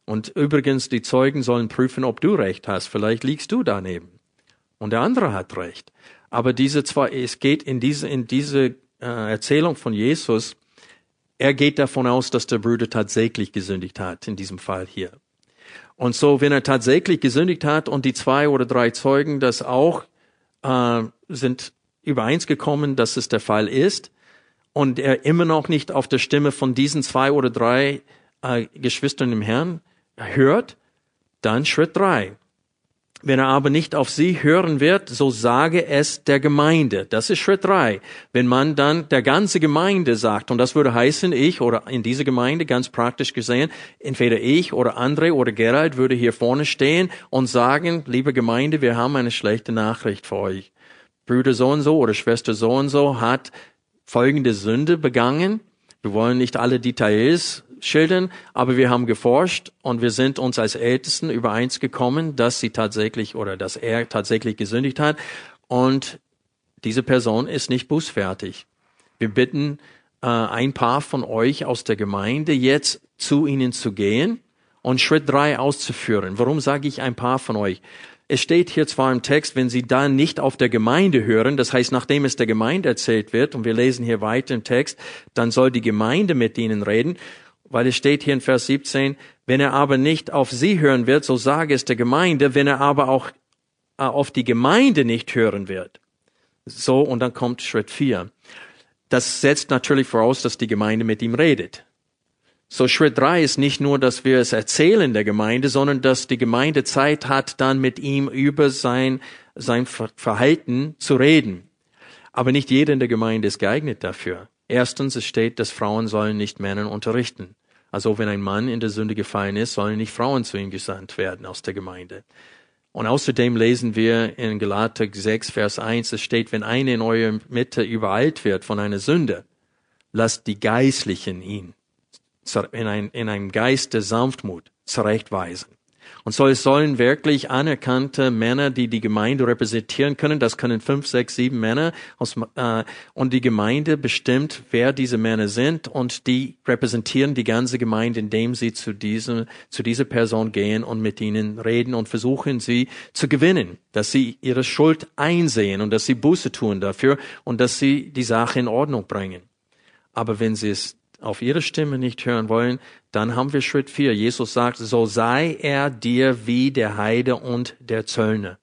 Und übrigens, die Zeugen sollen prüfen, ob du recht hast. Vielleicht liegst du daneben. Und der andere hat recht. Aber diese zwei, es geht in diese, in diese äh, Erzählung von Jesus er geht davon aus, dass der Bruder tatsächlich gesündigt hat, in diesem Fall hier. Und so, wenn er tatsächlich gesündigt hat und die zwei oder drei Zeugen das auch äh, sind übereinsgekommen, dass es der Fall ist, und er immer noch nicht auf der Stimme von diesen zwei oder drei äh, Geschwistern im Herrn hört, dann Schritt drei. Wenn er aber nicht auf sie hören wird, so sage es der Gemeinde. Das ist Schritt drei. Wenn man dann der ganze Gemeinde sagt, und das würde heißen, ich oder in dieser Gemeinde ganz praktisch gesehen, entweder ich oder André oder Gerald würde hier vorne stehen und sagen, liebe Gemeinde, wir haben eine schlechte Nachricht für euch. Bruder so und so oder Schwester so und so hat folgende Sünde begangen. Wir wollen nicht alle Details schildern, aber wir haben geforscht und wir sind uns als Ältesten übereins gekommen, dass sie tatsächlich oder dass er tatsächlich gesündigt hat und diese Person ist nicht bußfertig. Wir bitten äh, ein paar von euch aus der Gemeinde jetzt zu ihnen zu gehen und Schritt drei auszuführen. Warum sage ich ein paar von euch? Es steht hier zwar im Text, wenn sie da nicht auf der Gemeinde hören, das heißt, nachdem es der Gemeinde erzählt wird, und wir lesen hier weiter im Text, dann soll die Gemeinde mit ihnen reden, weil es steht hier in Vers 17, wenn er aber nicht auf sie hören wird, so sage es der Gemeinde, wenn er aber auch äh, auf die Gemeinde nicht hören wird. So, und dann kommt Schritt vier. Das setzt natürlich voraus, dass die Gemeinde mit ihm redet. So Schritt drei ist nicht nur, dass wir es erzählen der Gemeinde, sondern dass die Gemeinde Zeit hat, dann mit ihm über sein, sein Verhalten zu reden. Aber nicht jeder in der Gemeinde ist geeignet dafür. Erstens, es steht, dass Frauen sollen nicht Männern unterrichten. Also wenn ein Mann in der Sünde gefallen ist, sollen nicht Frauen zu ihm gesandt werden aus der Gemeinde. Und außerdem lesen wir in Galater 6, Vers 1, es steht, wenn einer in eurer Mitte übereilt wird von einer Sünde, lasst die Geistlichen ihn in, ein, in einem Geist der Sanftmut zurechtweisen. Und so es sollen wirklich anerkannte Männer, die die Gemeinde repräsentieren können. Das können fünf, sechs, sieben Männer. Aus, äh, und die Gemeinde bestimmt, wer diese Männer sind. Und die repräsentieren die ganze Gemeinde, indem sie zu, diesem, zu dieser Person gehen und mit ihnen reden und versuchen, sie zu gewinnen. Dass sie ihre Schuld einsehen und dass sie Buße tun dafür und dass sie die Sache in Ordnung bringen. Aber wenn sie es auf ihre Stimme nicht hören wollen, dann haben wir Schritt vier. Jesus sagt, so sei er dir wie der Heide und der Zöllner.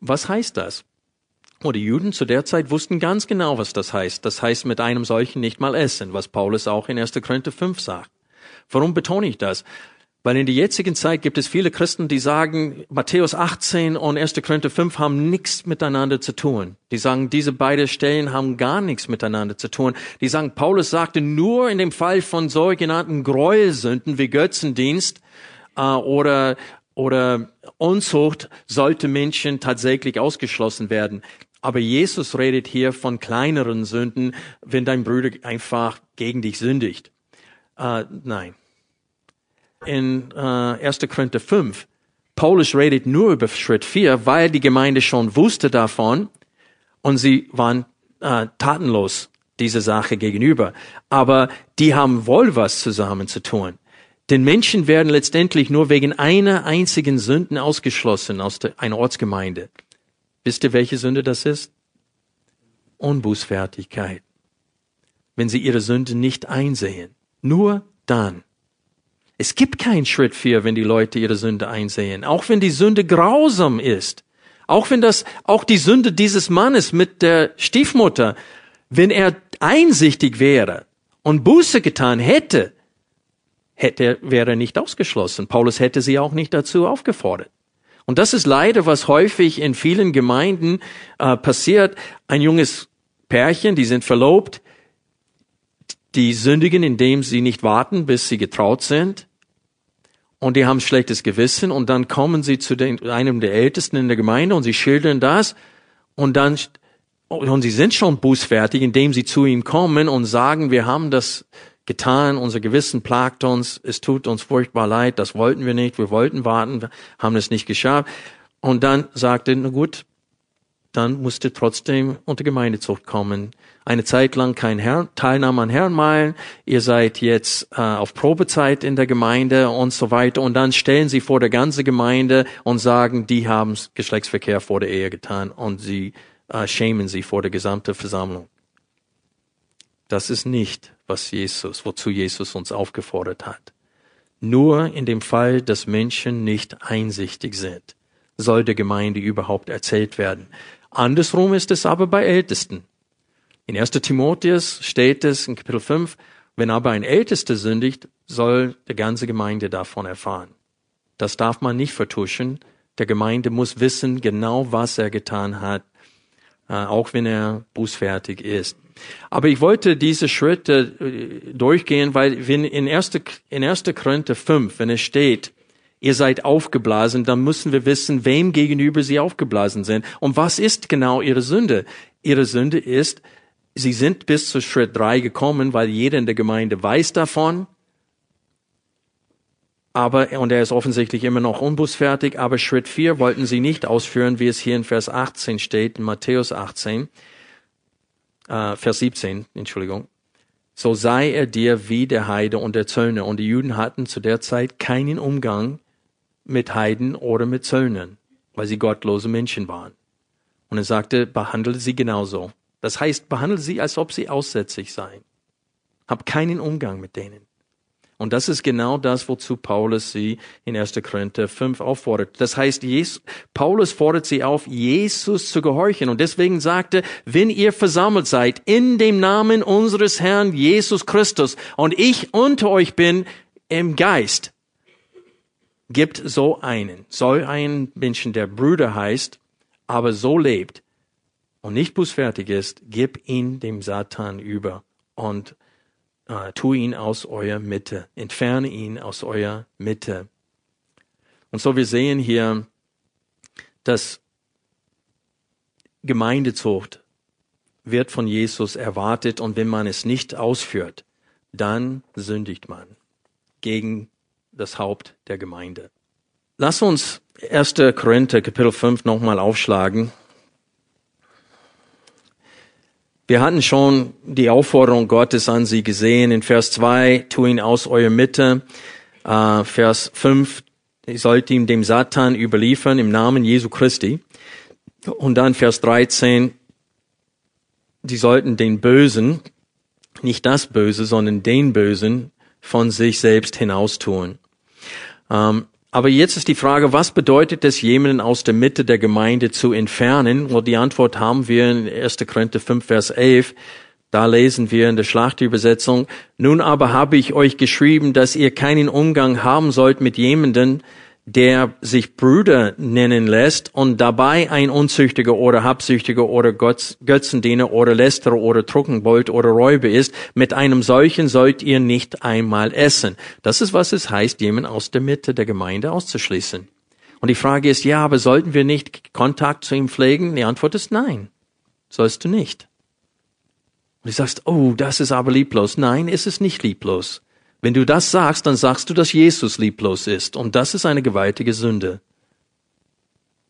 Was heißt das? Oh, die Juden zu der Zeit wussten ganz genau, was das heißt. Das heißt, mit einem solchen nicht mal essen, was Paulus auch in 1. Korinther 5 sagt. Warum betone ich das? Weil in der jetzigen Zeit gibt es viele Christen, die sagen, Matthäus 18 und 1. Korinther 5 haben nichts miteinander zu tun. Die sagen, diese beiden Stellen haben gar nichts miteinander zu tun. Die sagen, Paulus sagte, nur in dem Fall von sogenannten Gräuelsünden wie Götzendienst äh, oder, oder Unzucht sollte Menschen tatsächlich ausgeschlossen werden. Aber Jesus redet hier von kleineren Sünden, wenn dein Bruder einfach gegen dich sündigt. Äh, nein in äh, 1. Korinther 5. Paulus redet nur über Schritt 4, weil die Gemeinde schon wusste davon und sie waren äh, tatenlos dieser Sache gegenüber. Aber die haben wohl was zusammen zu tun. Denn Menschen werden letztendlich nur wegen einer einzigen Sünden ausgeschlossen aus der, einer Ortsgemeinde. Wisst ihr, welche Sünde das ist? Unbußfertigkeit. Wenn sie ihre Sünde nicht einsehen. Nur dann. Es gibt keinen Schritt vier, wenn die Leute ihre Sünde einsehen. Auch wenn die Sünde grausam ist. Auch wenn das, auch die Sünde dieses Mannes mit der Stiefmutter, wenn er einsichtig wäre und Buße getan hätte, hätte, wäre nicht ausgeschlossen. Paulus hätte sie auch nicht dazu aufgefordert. Und das ist leider, was häufig in vielen Gemeinden äh, passiert. Ein junges Pärchen, die sind verlobt, die sündigen, indem sie nicht warten, bis sie getraut sind und die haben schlechtes Gewissen und dann kommen sie zu den, einem der Ältesten in der Gemeinde und sie schildern das und dann und sie sind schon bußfertig, indem sie zu ihm kommen und sagen, wir haben das getan, unser Gewissen plagt uns, es tut uns furchtbar leid, das wollten wir nicht, wir wollten warten, haben es nicht geschafft. Und dann sagte, na gut, dann musste trotzdem unter Gemeindezucht kommen eine Zeit lang kein Herr, Teilnahme an Herrenmeilen, ihr seid jetzt äh, auf Probezeit in der Gemeinde und so weiter. Und dann stellen sie vor der ganzen Gemeinde und sagen, die haben Geschlechtsverkehr vor der Ehe getan und sie äh, schämen sie vor der gesamten Versammlung. Das ist nicht, was Jesus, wozu Jesus uns aufgefordert hat. Nur in dem Fall, dass Menschen nicht einsichtig sind, soll der Gemeinde überhaupt erzählt werden. Andersrum ist es aber bei Ältesten. In 1. Timotheus steht es in Kapitel 5, wenn aber ein Ältester sündigt, soll die ganze Gemeinde davon erfahren. Das darf man nicht vertuschen. Der Gemeinde muss wissen genau, was er getan hat, äh, auch wenn er bußfertig ist. Aber ich wollte diese Schritte äh, durchgehen, weil in 1. in 1. Korinther 5, wenn es steht, ihr seid aufgeblasen, dann müssen wir wissen, wem gegenüber sie aufgeblasen sind. Und was ist genau ihre Sünde? Ihre Sünde ist, sie sind bis zu Schritt drei gekommen, weil jeder in der Gemeinde weiß davon. Aber, und er ist offensichtlich immer noch unbußfertig, aber Schritt vier wollten sie nicht ausführen, wie es hier in Vers 18 steht, in Matthäus 18, äh, Vers 17, Entschuldigung so sei er dir wie der Heide und der Zöllner. Und die Juden hatten zu der Zeit keinen Umgang mit Heiden oder mit Zöllnern, weil sie gottlose Menschen waren. Und er sagte, behandle sie genauso. Das heißt, behandle sie, als ob sie aussätzlich seien. Hab keinen Umgang mit denen. Und das ist genau das, wozu Paulus sie in 1. Korinther 5 auffordert. Das heißt, Jesus, Paulus fordert sie auf, Jesus zu gehorchen. Und deswegen sagte, wenn ihr versammelt seid in dem Namen unseres Herrn Jesus Christus und ich unter euch bin im Geist, gibt so einen, soll einen Menschen, der Brüder heißt, aber so lebt und nicht bußfertig ist, gib ihn dem Satan über und äh, tu ihn aus eurer Mitte, entferne ihn aus eurer Mitte. Und so wir sehen hier, dass Gemeindezucht wird von Jesus erwartet und wenn man es nicht ausführt, dann sündigt man gegen das Haupt der Gemeinde. Lass uns 1. Korinther Kapitel 5 nochmal aufschlagen. Wir hatten schon die Aufforderung Gottes an sie gesehen. In Vers 2, tu ihn aus eurer Mitte. Äh, Vers 5, ihr sollt ihm dem Satan überliefern im Namen Jesu Christi. Und dann Vers 13, die sollten den Bösen, nicht das Böse, sondern den Bösen von sich selbst hinaustun. Ähm, aber jetzt ist die Frage, was bedeutet es, jemanden aus der Mitte der Gemeinde zu entfernen? Und die Antwort haben wir in 1. Korinther 5, Vers 11. Da lesen wir in der Schlachtübersetzung, nun aber habe ich euch geschrieben, dass ihr keinen Umgang haben sollt mit jemanden, der sich Brüder nennen lässt und dabei ein Unzüchtiger oder Habsüchtiger oder Götzendiener oder Lästerer oder Trunkenbold oder Räuber ist, mit einem solchen sollt ihr nicht einmal essen. Das ist, was es heißt, jemand aus der Mitte der Gemeinde auszuschließen. Und die Frage ist, ja, aber sollten wir nicht Kontakt zu ihm pflegen? Die Antwort ist nein. Sollst du nicht. Und du sagst, oh, das ist aber lieblos. Nein, ist es nicht lieblos. Wenn du das sagst, dann sagst du, dass Jesus lieblos ist. Und das ist eine gewaltige Sünde.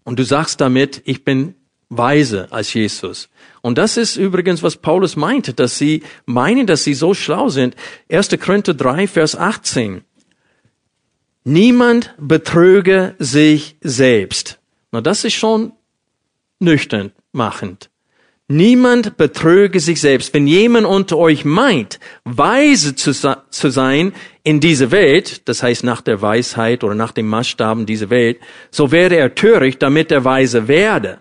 Und du sagst damit, ich bin weise als Jesus. Und das ist übrigens, was Paulus meinte, dass sie meinen, dass sie so schlau sind. 1. Korinther 3, Vers 18. Niemand betrüge sich selbst. Na, das ist schon nüchtern machend. Niemand betrüge sich selbst. Wenn jemand unter euch meint, weise zu, zu, sein in dieser Welt, das heißt nach der Weisheit oder nach den Maßstaben dieser Welt, so wäre er töricht, damit er weise werde.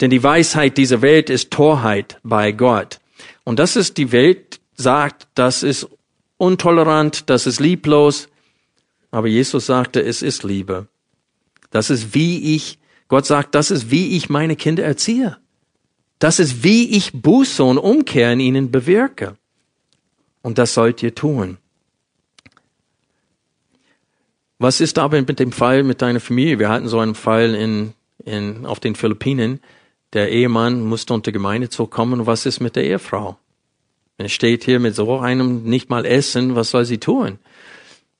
Denn die Weisheit dieser Welt ist Torheit bei Gott. Und das ist die Welt, sagt, das ist untolerant, das ist lieblos. Aber Jesus sagte, es ist Liebe. Das ist wie ich, Gott sagt, das ist wie ich meine Kinder erziehe. Das ist, wie ich Buße und Umkehr in ihnen bewirke. Und das sollt ihr tun. Was ist aber mit dem Fall mit deiner Familie? Wir hatten so einen Fall in, in, auf den Philippinen. Der Ehemann musste unter Gemeindezug kommen. Was ist mit der Ehefrau? Er steht hier mit so einem nicht mal essen. Was soll sie tun?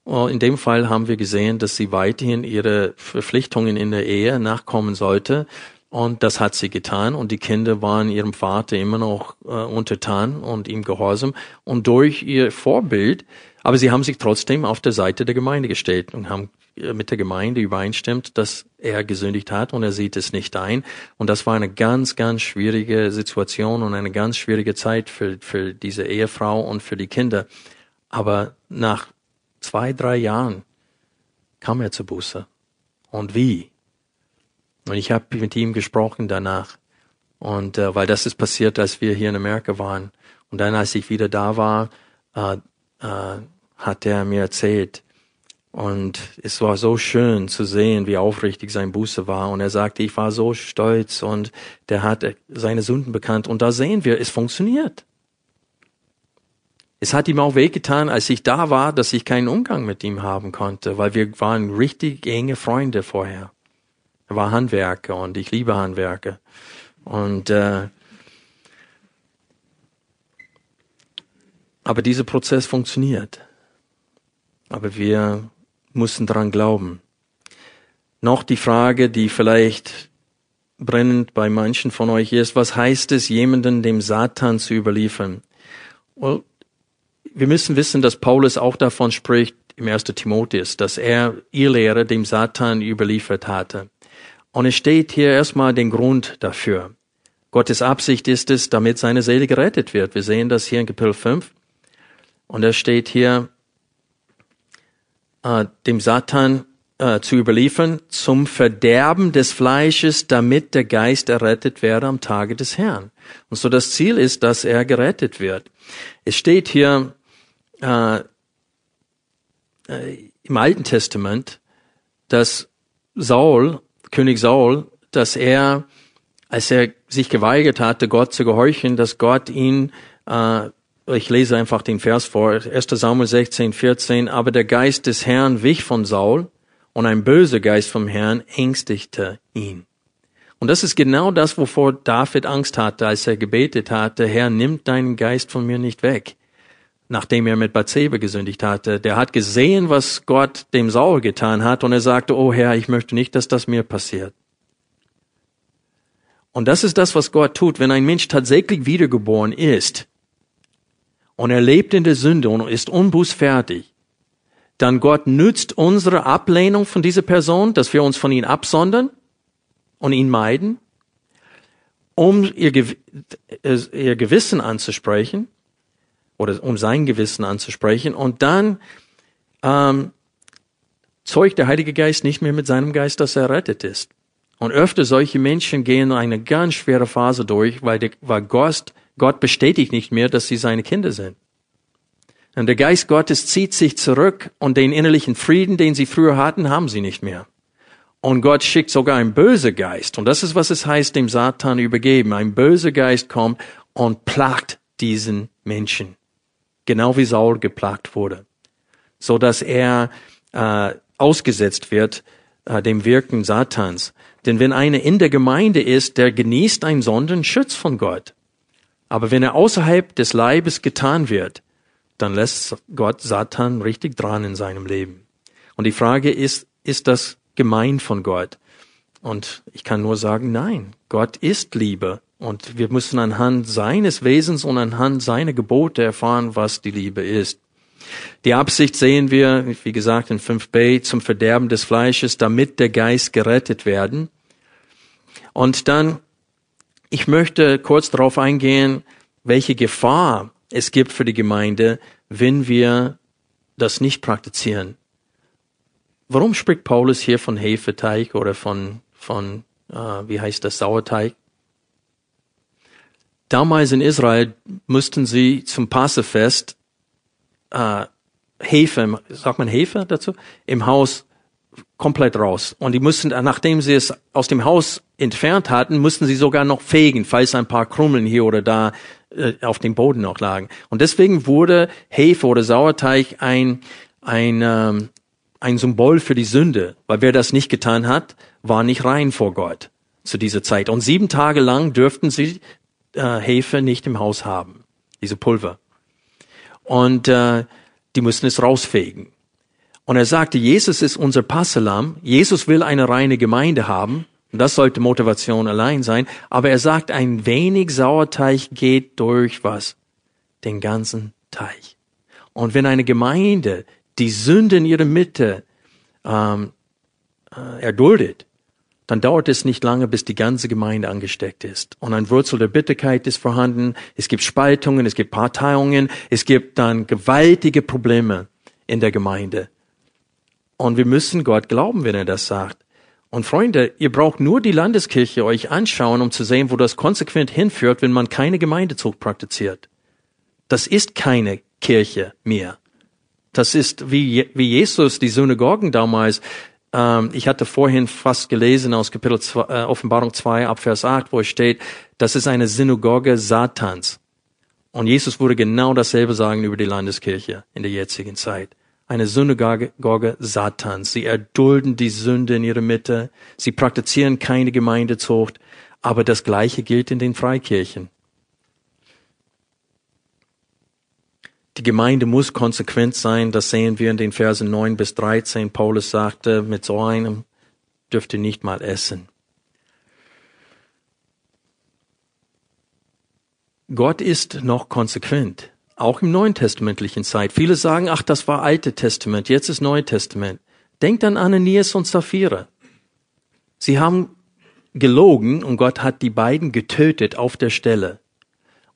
In dem Fall haben wir gesehen, dass sie weiterhin ihre Verpflichtungen in der Ehe nachkommen sollte. Und das hat sie getan und die Kinder waren ihrem Vater immer noch äh, untertan und ihm gehorsam und durch ihr Vorbild, aber sie haben sich trotzdem auf der Seite der Gemeinde gestellt und haben äh, mit der Gemeinde übereinstimmt, dass er gesündigt hat und er sieht es nicht ein. Und das war eine ganz, ganz schwierige Situation und eine ganz schwierige Zeit für, für diese Ehefrau und für die Kinder. Aber nach zwei, drei Jahren kam er zur Buße. Und wie? Und ich habe mit ihm gesprochen danach. Und äh, weil das ist passiert, als wir hier in Amerika waren. Und dann, als ich wieder da war, äh, äh, hat er mir erzählt. Und es war so schön zu sehen, wie aufrichtig sein Buße war. Und er sagte, ich war so stolz und der hat seine Sünden bekannt. Und da sehen wir, es funktioniert. Es hat ihm auch wehgetan, als ich da war, dass ich keinen Umgang mit ihm haben konnte, weil wir waren richtig enge Freunde vorher. War Handwerker und ich liebe Handwerker. Und äh, aber dieser Prozess funktioniert. Aber wir müssen daran glauben. Noch die Frage, die vielleicht brennend bei manchen von euch ist, was heißt es, jemanden dem Satan zu überliefern? Well, wir müssen wissen, dass Paulus auch davon spricht im 1. Timotheus, dass er ihr Lehrer dem Satan überliefert hatte. Und es steht hier erstmal den Grund dafür. Gottes Absicht ist es, damit seine Seele gerettet wird. Wir sehen das hier in Kapitel 5. Und da steht hier, äh, dem Satan äh, zu überliefern zum Verderben des Fleisches, damit der Geist errettet werde am Tage des Herrn. Und so das Ziel ist, dass er gerettet wird. Es steht hier äh, äh, im Alten Testament, dass Saul, König Saul, dass er, als er sich geweigert hatte, Gott zu gehorchen, dass Gott ihn äh, ich lese einfach den Vers vor, 1 Samuel 16, 14, aber der Geist des Herrn wich von Saul und ein böser Geist vom Herrn ängstigte ihn. Und das ist genau das, wovor David Angst hatte, als er gebetet hatte, Herr, nimm deinen Geist von mir nicht weg. Nachdem er mit Bathseba gesündigt hatte. Der hat gesehen, was Gott dem Saul getan hat und er sagte, oh Herr, ich möchte nicht, dass das mir passiert. Und das ist das, was Gott tut, wenn ein Mensch tatsächlich wiedergeboren ist und er lebt in der Sünde und ist unbußfertig, dann Gott nützt unsere Ablehnung von dieser Person, dass wir uns von ihm absondern und ihn meiden, um ihr, ihr Gewissen anzusprechen oder um sein Gewissen anzusprechen und dann ähm, zeugt der Heilige Geist nicht mehr mit seinem Geist, dass er errettet ist. Und öfter solche Menschen gehen eine ganz schwere Phase durch, weil, die, weil Gott Gott bestätigt nicht mehr, dass sie seine Kinder sind. Und der Geist Gottes zieht sich zurück und den innerlichen Frieden, den sie früher hatten, haben sie nicht mehr. Und Gott schickt sogar einen bösen Geist. Und das ist, was es heißt, dem Satan übergeben. Ein böser Geist kommt und plagt diesen Menschen. Genau wie Saul geplagt wurde. So dass er äh, ausgesetzt wird äh, dem Wirken Satans. Denn wenn einer in der Gemeinde ist, der genießt einen Sondenschutz von Gott. Aber wenn er außerhalb des Leibes getan wird, dann lässt Gott Satan richtig dran in seinem Leben. Und die Frage ist, ist das gemein von Gott? Und ich kann nur sagen, nein, Gott ist Liebe. Und wir müssen anhand seines Wesens und anhand seiner Gebote erfahren, was die Liebe ist. Die Absicht sehen wir, wie gesagt, in 5b zum Verderben des Fleisches, damit der Geist gerettet werden. Und dann ich möchte kurz darauf eingehen, welche Gefahr es gibt für die Gemeinde, wenn wir das nicht praktizieren. Warum spricht Paulus hier von Hefeteig oder von, von äh, wie heißt das, Sauerteig? Damals in Israel mussten sie zum Passefest äh, Hefe, sagt man Hefe dazu, im Haus komplett raus. Und die mussten, nachdem sie es aus dem Haus entfernt hatten, mussten sie sogar noch fegen, falls ein paar Krummeln hier oder da äh, auf dem Boden noch lagen. Und deswegen wurde Hefe oder Sauerteig ein, ein, ähm, ein Symbol für die Sünde, weil wer das nicht getan hat, war nicht rein vor Gott zu dieser Zeit. Und sieben Tage lang dürften sie äh, Hefe nicht im Haus haben, diese Pulver. Und äh, die mussten es rausfegen. Und er sagte, Jesus ist unser Passalam. Jesus will eine reine Gemeinde haben. Und das sollte Motivation allein sein. Aber er sagt, ein wenig Sauerteig geht durch was? Den ganzen Teich. Und wenn eine Gemeinde die Sünde in ihrer Mitte ähm, äh, erduldet, dann dauert es nicht lange, bis die ganze Gemeinde angesteckt ist. Und ein Wurzel der Bitterkeit ist vorhanden. Es gibt Spaltungen, es gibt Parteiungen, es gibt dann gewaltige Probleme in der Gemeinde. Und wir müssen Gott glauben, wenn er das sagt. Und Freunde, ihr braucht nur die Landeskirche euch anschauen, um zu sehen, wo das konsequent hinführt, wenn man keine Gemeindezug praktiziert. Das ist keine Kirche mehr. Das ist wie, wie Jesus die Synagogen damals. Ähm, ich hatte vorhin fast gelesen aus Kapitel 2, äh, Offenbarung 2 ab Vers 8, wo es steht, das ist eine Synagoge Satans. Und Jesus würde genau dasselbe sagen über die Landeskirche in der jetzigen Zeit. Eine Synagoge Satans. Sie erdulden die Sünde in ihrer Mitte. Sie praktizieren keine Gemeindezucht. Aber das Gleiche gilt in den Freikirchen. Die Gemeinde muss konsequent sein. Das sehen wir in den Versen 9 bis 13. Paulus sagte, mit so einem dürft ihr nicht mal essen. Gott ist noch konsequent, auch im neuen testamentlichen Zeit. Viele sagen, ach, das war alte Testament, jetzt ist Neue Testament. Denkt an Ananias und Sapphira. Sie haben gelogen und Gott hat die beiden getötet auf der Stelle.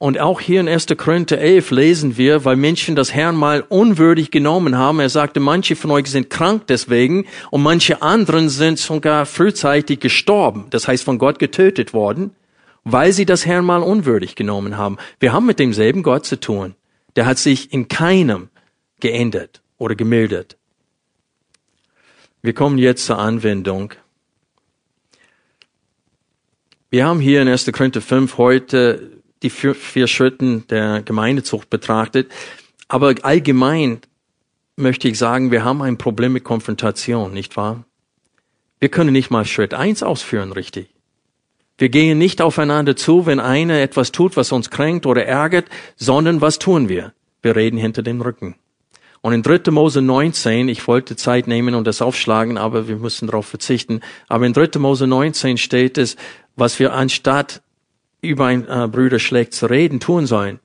Und auch hier in 1. Korinther 11 lesen wir, weil Menschen das Herrn mal unwürdig genommen haben. Er sagte, manche von euch sind krank deswegen und manche anderen sind sogar frühzeitig gestorben. Das heißt, von Gott getötet worden weil sie das Herrn mal unwürdig genommen haben. Wir haben mit demselben Gott zu tun. Der hat sich in keinem geändert oder gemildert. Wir kommen jetzt zur Anwendung. Wir haben hier in 1. Korinther 5 heute die vier, vier Schritten der Gemeindezucht betrachtet. Aber allgemein möchte ich sagen, wir haben ein Problem mit Konfrontation, nicht wahr? Wir können nicht mal Schritt eins ausführen, richtig. Wir gehen nicht aufeinander zu, wenn einer etwas tut, was uns kränkt oder ärgert, sondern was tun wir? Wir reden hinter dem Rücken. Und in 3. Mose 19, ich wollte Zeit nehmen und das aufschlagen, aber wir müssen darauf verzichten. Aber in 3. Mose 19 steht es, was wir anstatt über ein äh, Brüder schlecht zu reden tun sollen.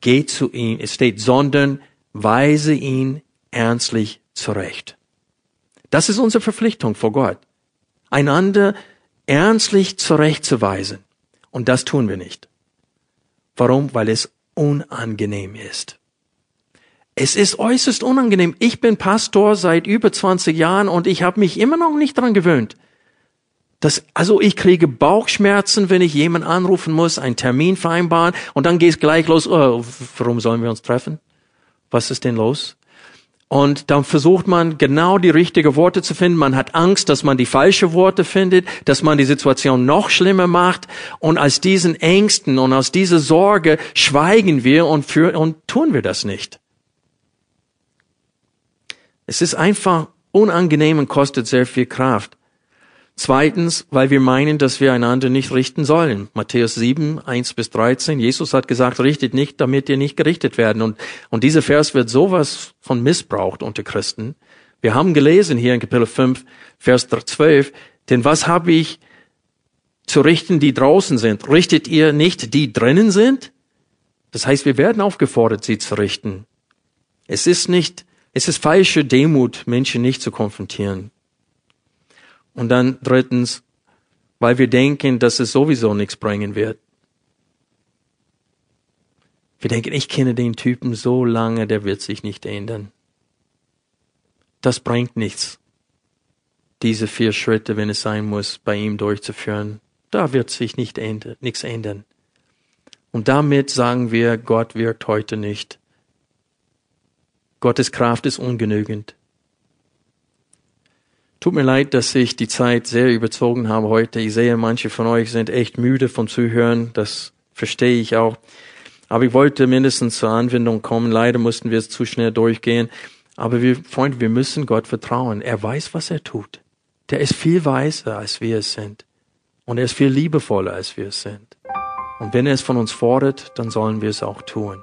Geht zu ihm, es steht, sondern weise ihn ernstlich zurecht. Das ist unsere Verpflichtung vor Gott. Einander ernstlich zurechtzuweisen. Und das tun wir nicht. Warum? Weil es unangenehm ist. Es ist äußerst unangenehm. Ich bin Pastor seit über 20 Jahren und ich habe mich immer noch nicht dran gewöhnt. Das, also ich kriege Bauchschmerzen, wenn ich jemanden anrufen muss, einen Termin vereinbaren und dann geht es gleich los. Oh, warum sollen wir uns treffen? Was ist denn los? Und dann versucht man genau die richtigen Worte zu finden. Man hat Angst, dass man die falschen Worte findet, dass man die Situation noch schlimmer macht. Und aus diesen Ängsten und aus dieser Sorge schweigen wir und, für, und tun wir das nicht. Es ist einfach unangenehm und kostet sehr viel Kraft. Zweitens, weil wir meinen, dass wir einander nicht richten sollen. Matthäus 7, 1 bis 13. Jesus hat gesagt, richtet nicht, damit ihr nicht gerichtet werden. Und, und dieser Vers wird sowas von missbraucht unter Christen. Wir haben gelesen hier in Kapitel 5, Vers 12, denn was habe ich zu richten, die draußen sind? Richtet ihr nicht, die drinnen sind? Das heißt, wir werden aufgefordert, sie zu richten. Es ist nicht, es ist falsche Demut, Menschen nicht zu konfrontieren. Und dann drittens, weil wir denken, dass es sowieso nichts bringen wird. Wir denken, ich kenne den Typen so lange, der wird sich nicht ändern. Das bringt nichts, diese vier Schritte, wenn es sein muss, bei ihm durchzuführen. Da wird sich nicht ändern, nichts ändern. Und damit sagen wir, Gott wirkt heute nicht. Gottes Kraft ist ungenügend. Tut mir leid, dass ich die Zeit sehr überzogen habe heute. Ich sehe, manche von euch sind echt müde vom Zuhören. Das verstehe ich auch. Aber ich wollte mindestens zur Anwendung kommen. Leider mussten wir es zu schnell durchgehen. Aber wir, Freunde, wir müssen Gott vertrauen. Er weiß, was er tut. Der ist viel weiser, als wir es sind. Und er ist viel liebevoller, als wir es sind. Und wenn er es von uns fordert, dann sollen wir es auch tun.